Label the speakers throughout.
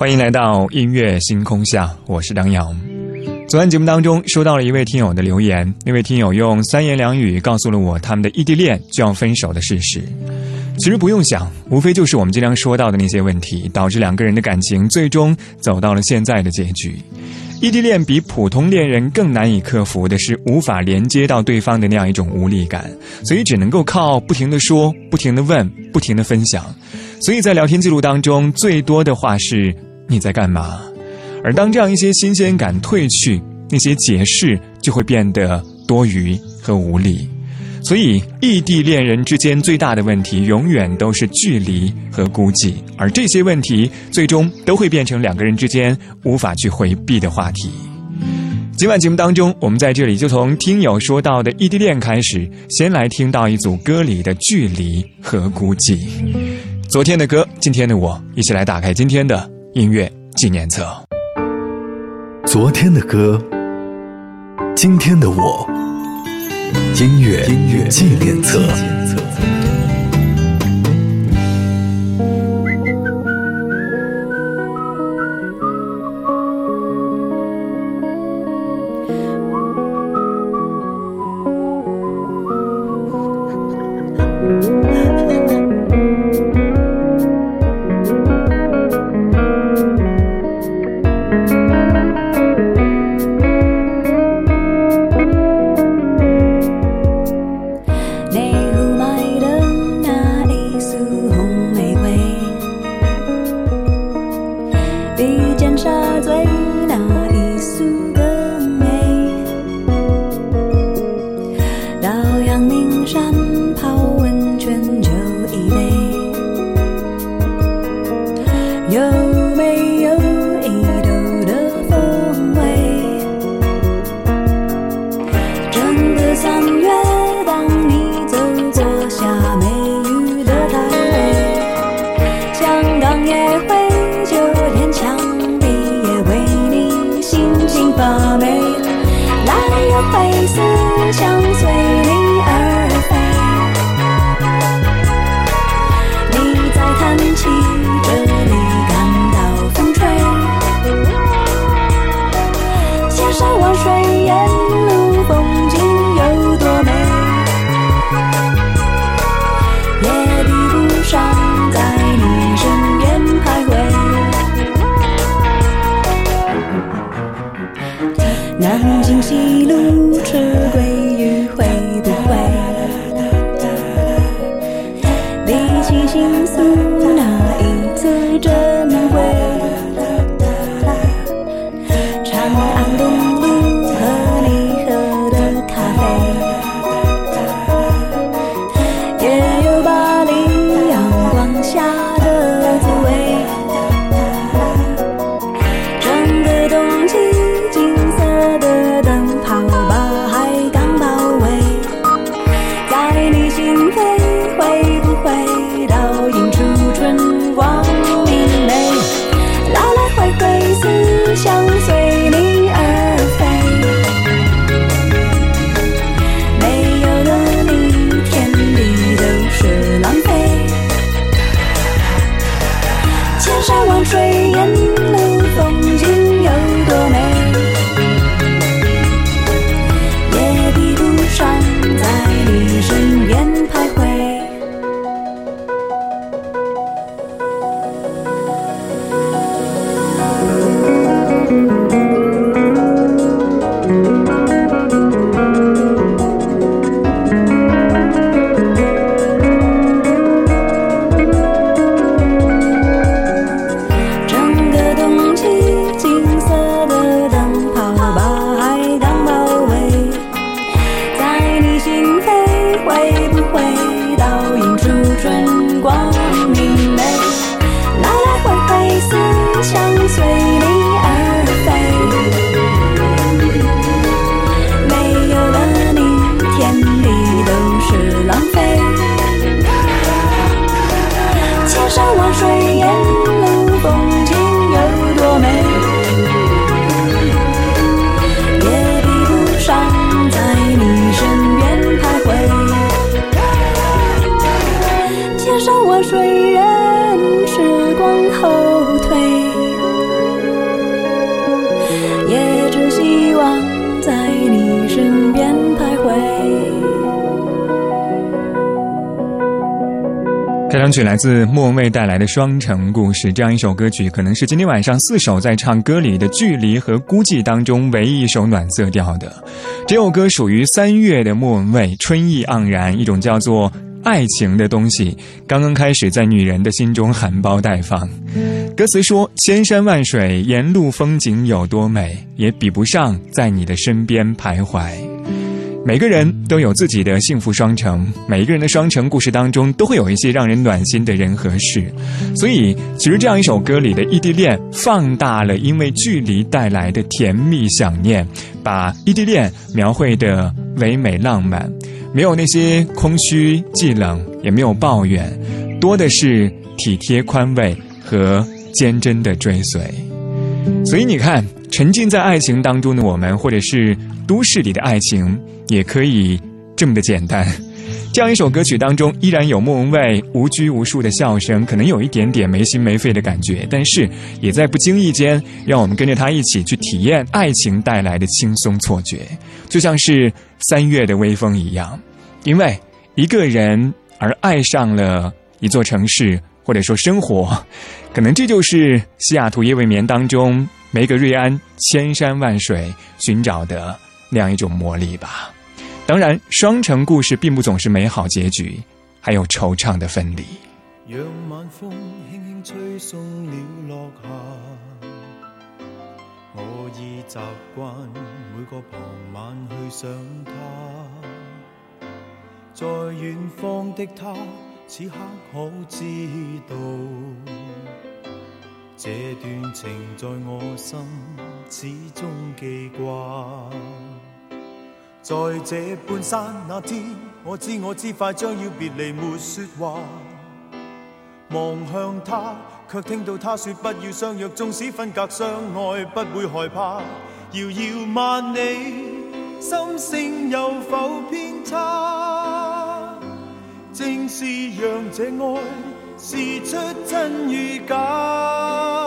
Speaker 1: 欢迎来到音乐星空下，我是张扬。昨天节目当中收到了一位听友的留言，那位听友用三言两语告诉了我他们的异地恋就要分手的事实。其实不用想，无非就是我们经常说到的那些问题，导致两个人的感情最终走到了现在的结局。异地恋比普通恋人更难以克服的是无法连接到对方的那样一种无力感，所以只能够靠不停的说、不停的问、不停的分享。所以在聊天记录当中，最多的话是。你在干嘛？而当这样一些新鲜感褪去，那些解释就会变得多余和无力。所以，异地恋人之间最大的问题，永远都是距离和孤寂。而这些问题，最终都会变成两个人之间无法去回避的话题。今晚节目当中，我们在这里就从听友说到的异地恋开始，先来听到一组歌里的距离和孤寂。昨天的歌，今天的我，一起来打开今天的。音乐纪念册。
Speaker 2: 昨天的歌，今天的我。音乐纪念册。
Speaker 3: faces
Speaker 1: 开场曲来自莫文蔚带来的《双城故事》，这样一首歌曲，可能是今天晚上四首在唱歌里的距离和孤寂当中唯一一首暖色调的。这首歌属于三月的莫文蔚，春意盎然，一种叫做爱情的东西刚刚开始在女人的心中含苞待放。歌词说：“千山万水，沿路风景有多美，也比不上在你的身边徘徊。”每个人都有自己的幸福双城，每一个人的双城故事当中都会有一些让人暖心的人和事，所以其实这样一首歌里的异地恋放大了因为距离带来的甜蜜想念，把异地恋描绘的唯美浪漫，没有那些空虚寂冷，也没有抱怨，多的是体贴宽慰和坚贞的追随。所以你看，沉浸在爱情当中的我们，或者是都市里的爱情。也可以这么的简单，这样一首歌曲当中依然有莫文蔚无拘无束的笑声，可能有一点点没心没肺的感觉，但是也在不经意间让我们跟着他一起去体验爱情带来的轻松错觉，就像是三月的微风一样。因为一个人而爱上了一座城市，或者说生活，可能这就是西雅图夜未眠当中梅格瑞安千山万水寻找的那样一种魔力吧。当然，双城故事并不总是美好结局，还有惆怅的分离。
Speaker 4: 让晚风轻轻吹送了落霞，我已习惯每个傍晚去想他，在远方的他，此刻可知道，这段情在我心始终记挂。在这半山那天，我知我知快将要别离，没说话。望向他，却听到他说不要相约，纵使分隔相爱，不会害怕。遥遥万里，心声有否偏差？正是让这爱试出真与假。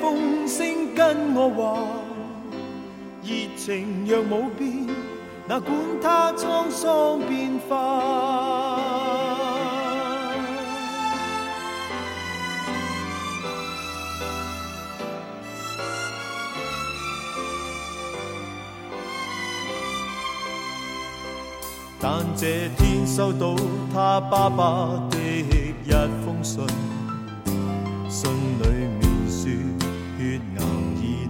Speaker 4: 风声跟我话。热情若冇变，哪管它沧桑变化。但这天收到他爸爸的一封，信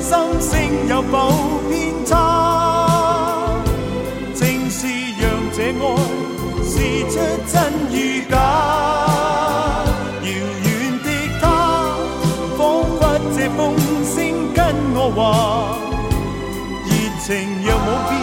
Speaker 4: 心声有否偏差？正是让这爱试出真与假，遥远的他，仿佛借风声跟我话，热情若冇变，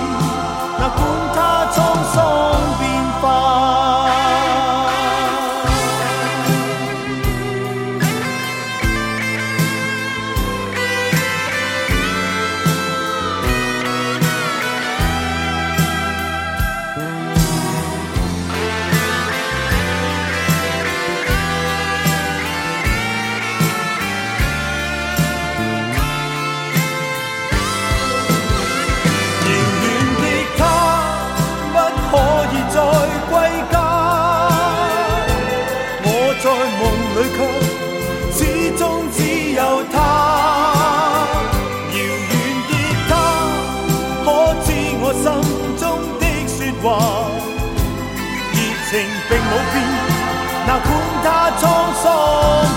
Speaker 4: 那管它沧桑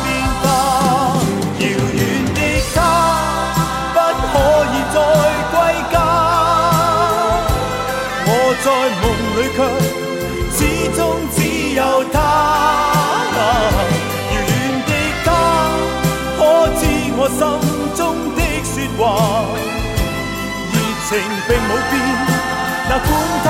Speaker 4: 变化，遥远的他不可以再归家。我在梦里却始终只有他。遥远的他可知我心中的说
Speaker 2: 话？热情并冇变，那管他。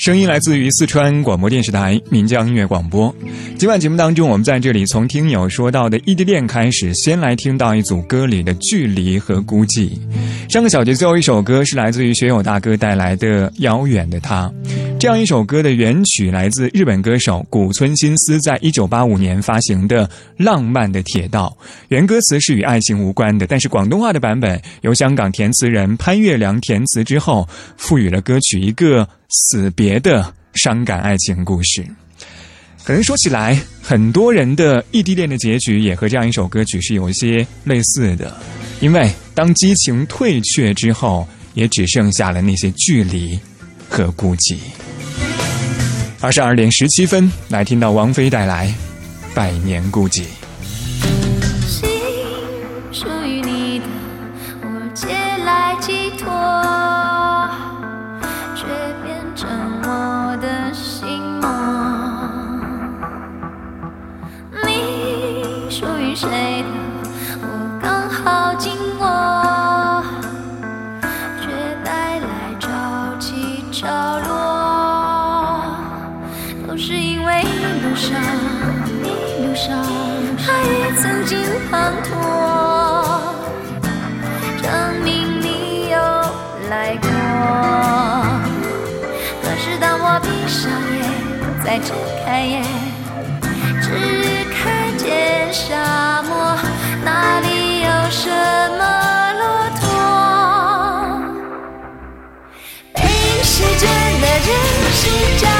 Speaker 1: 声音来自于四川广播电视台岷江音乐广播。今晚节目当中，我们在这里从听友说到的异地恋开始，先来听到一组歌里的距离和孤寂。上个小节最后一首歌是来自于学友大哥带来的《遥远的他》。这样一首歌的原曲来自日本歌手古村新司在一九八五年发行的《浪漫的铁道》，原歌词是与爱情无关的，但是广东话的版本由香港填词人潘月良填词之后，赋予了歌曲一个死别的伤感爱情故事。可能说起来，很多人的异地恋的结局也和这样一首歌曲是有一些类似的，因为当激情退却之后，也只剩下了那些距离和孤寂。二十二点十七分，来听到王菲带来《百年孤寂》。
Speaker 5: 心属于你的，我借来寄托，谁的，我刚好紧握，却带来潮起潮落。都是因为一路上，一路上，爱也曾经滂沱，证明你有来过。可是当我闭上眼，再睁开眼，人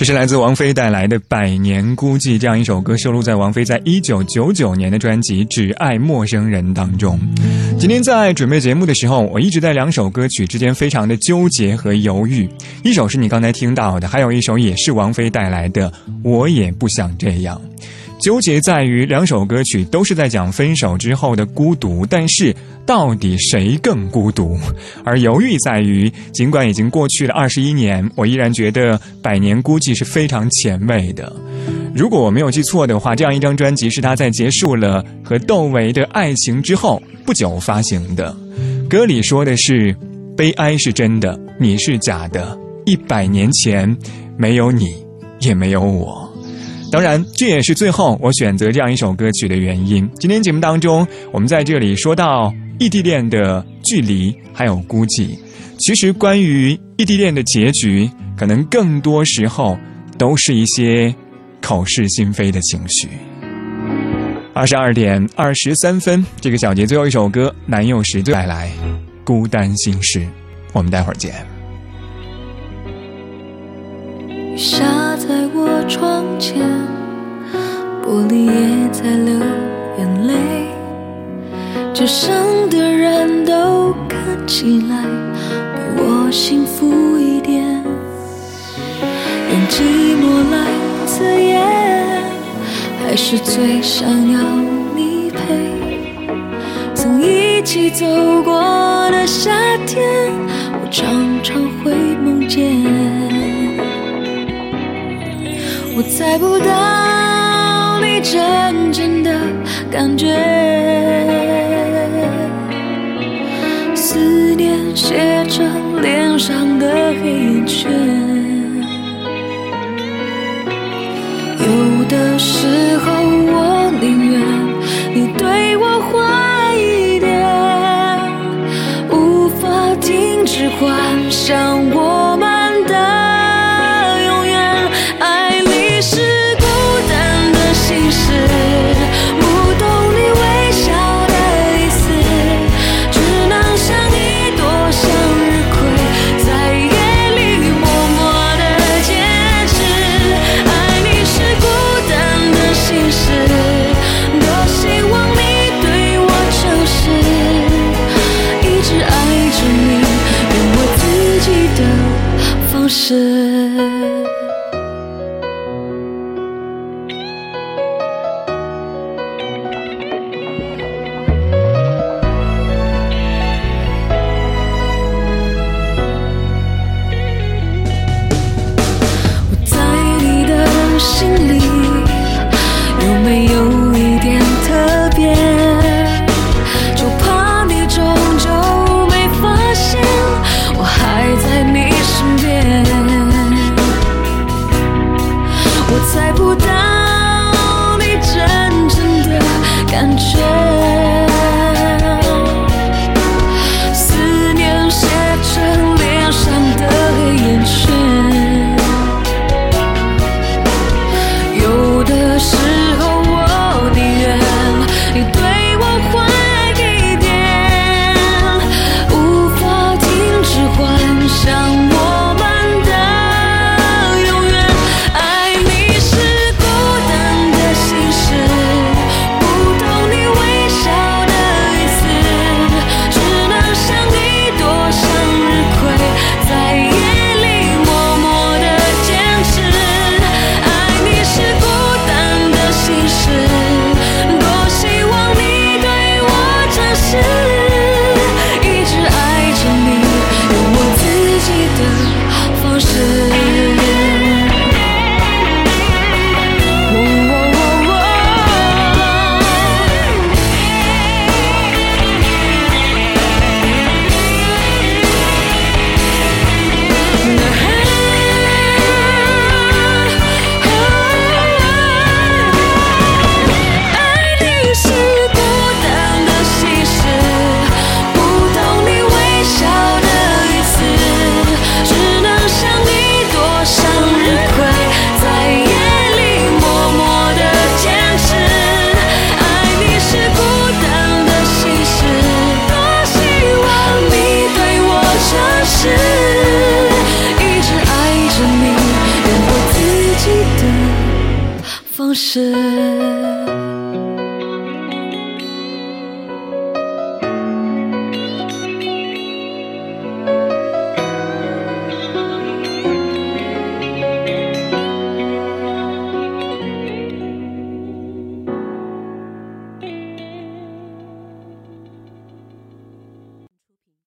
Speaker 1: 这是来自王菲带来的《百年孤寂》这样一首歌，收录在王菲在一九九九年的专辑《只爱陌生人》当中。今天在准备节目的时候，我一直在两首歌曲之间非常的纠结和犹豫。一首是你刚才听到的，还有一首也是王菲带来的《我也不想这样》。纠结在于两首歌曲都是在讲分手之后的孤独，但是到底谁更孤独？而犹豫在于，尽管已经过去了二十一年，我依然觉得《百年孤寂》是非常前卫的。如果我没有记错的话，这样一张专辑是他在结束了和窦唯的爱情之后不久发行的。歌里说的是：“悲哀是真的，你是假的。一百年前，没有你，也没有我。”当然，这也是最后我选择这样一首歌曲的原因。今天节目当中，我们在这里说到异地恋的距离，还有孤寂。其实，关于异地恋的结局，可能更多时候都是一些口是心非的情绪。二十二点二十三分，这个小节最后一首歌，男友时带来《孤单心事》，我们待会儿见。
Speaker 3: 窗前，玻璃也在流眼泪。街上的人都看起来比我幸福一点，用寂寞来自言，还是最想要你陪。曾一起走过的夏天，我常常会猜不到你真正的感觉，思念写成脸上的黑眼圈。有的时候我宁愿你对我坏一点，无法停止幻想我是